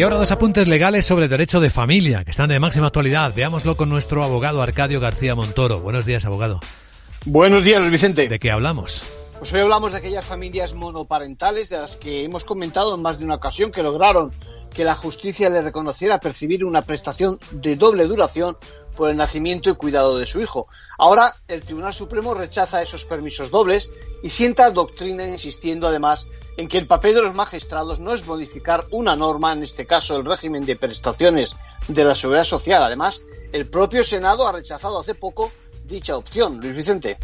Y ahora dos apuntes legales sobre derecho de familia, que están de máxima actualidad. Veámoslo con nuestro abogado Arcadio García Montoro. Buenos días, abogado. Buenos días, Vicente. ¿De qué hablamos? Pues hoy hablamos de aquellas familias monoparentales de las que hemos comentado en más de una ocasión que lograron que la justicia le reconociera percibir una prestación de doble duración por el nacimiento y cuidado de su hijo. Ahora el Tribunal Supremo rechaza esos permisos dobles y sienta doctrina insistiendo además en que el papel de los magistrados no es modificar una norma, en este caso el régimen de prestaciones de la seguridad social. Además, el propio Senado ha rechazado hace poco dicha opción. Luis Vicente.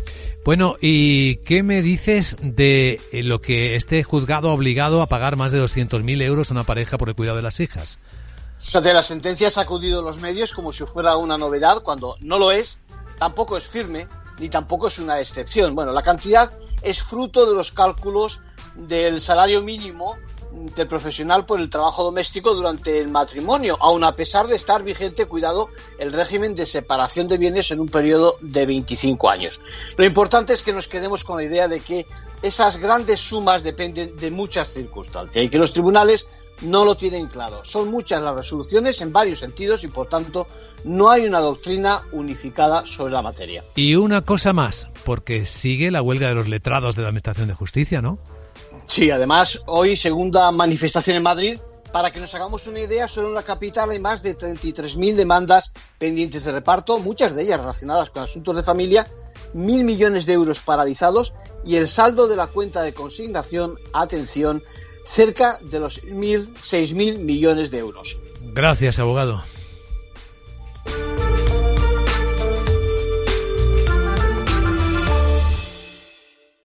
Bueno, ¿y qué me dices de lo que este juzgado obligado a pagar más de 200.000 euros a una pareja por el cuidado de las hijas? Fíjate, la sentencia ha sacudido los medios como si fuera una novedad, cuando no lo es, tampoco es firme, ni tampoco es una excepción. Bueno, la cantidad es fruto de los cálculos del salario mínimo del profesional por el trabajo doméstico durante el matrimonio, aun a pesar de estar vigente, cuidado, el régimen de separación de bienes en un periodo de 25 años. Lo importante es que nos quedemos con la idea de que esas grandes sumas dependen de muchas circunstancias y que los tribunales no lo tienen claro. Son muchas las resoluciones en varios sentidos y por tanto no hay una doctrina unificada sobre la materia. Y una cosa más, porque sigue la huelga de los letrados de la Administración de Justicia, ¿no? Sí, además, hoy segunda manifestación en Madrid. Para que nos hagamos una idea, solo en la capital hay más de 33.000 demandas pendientes de reparto, muchas de ellas relacionadas con asuntos de familia, mil millones de euros paralizados y el saldo de la cuenta de consignación, atención, cerca de los mil, seis mil millones de euros. Gracias, abogado.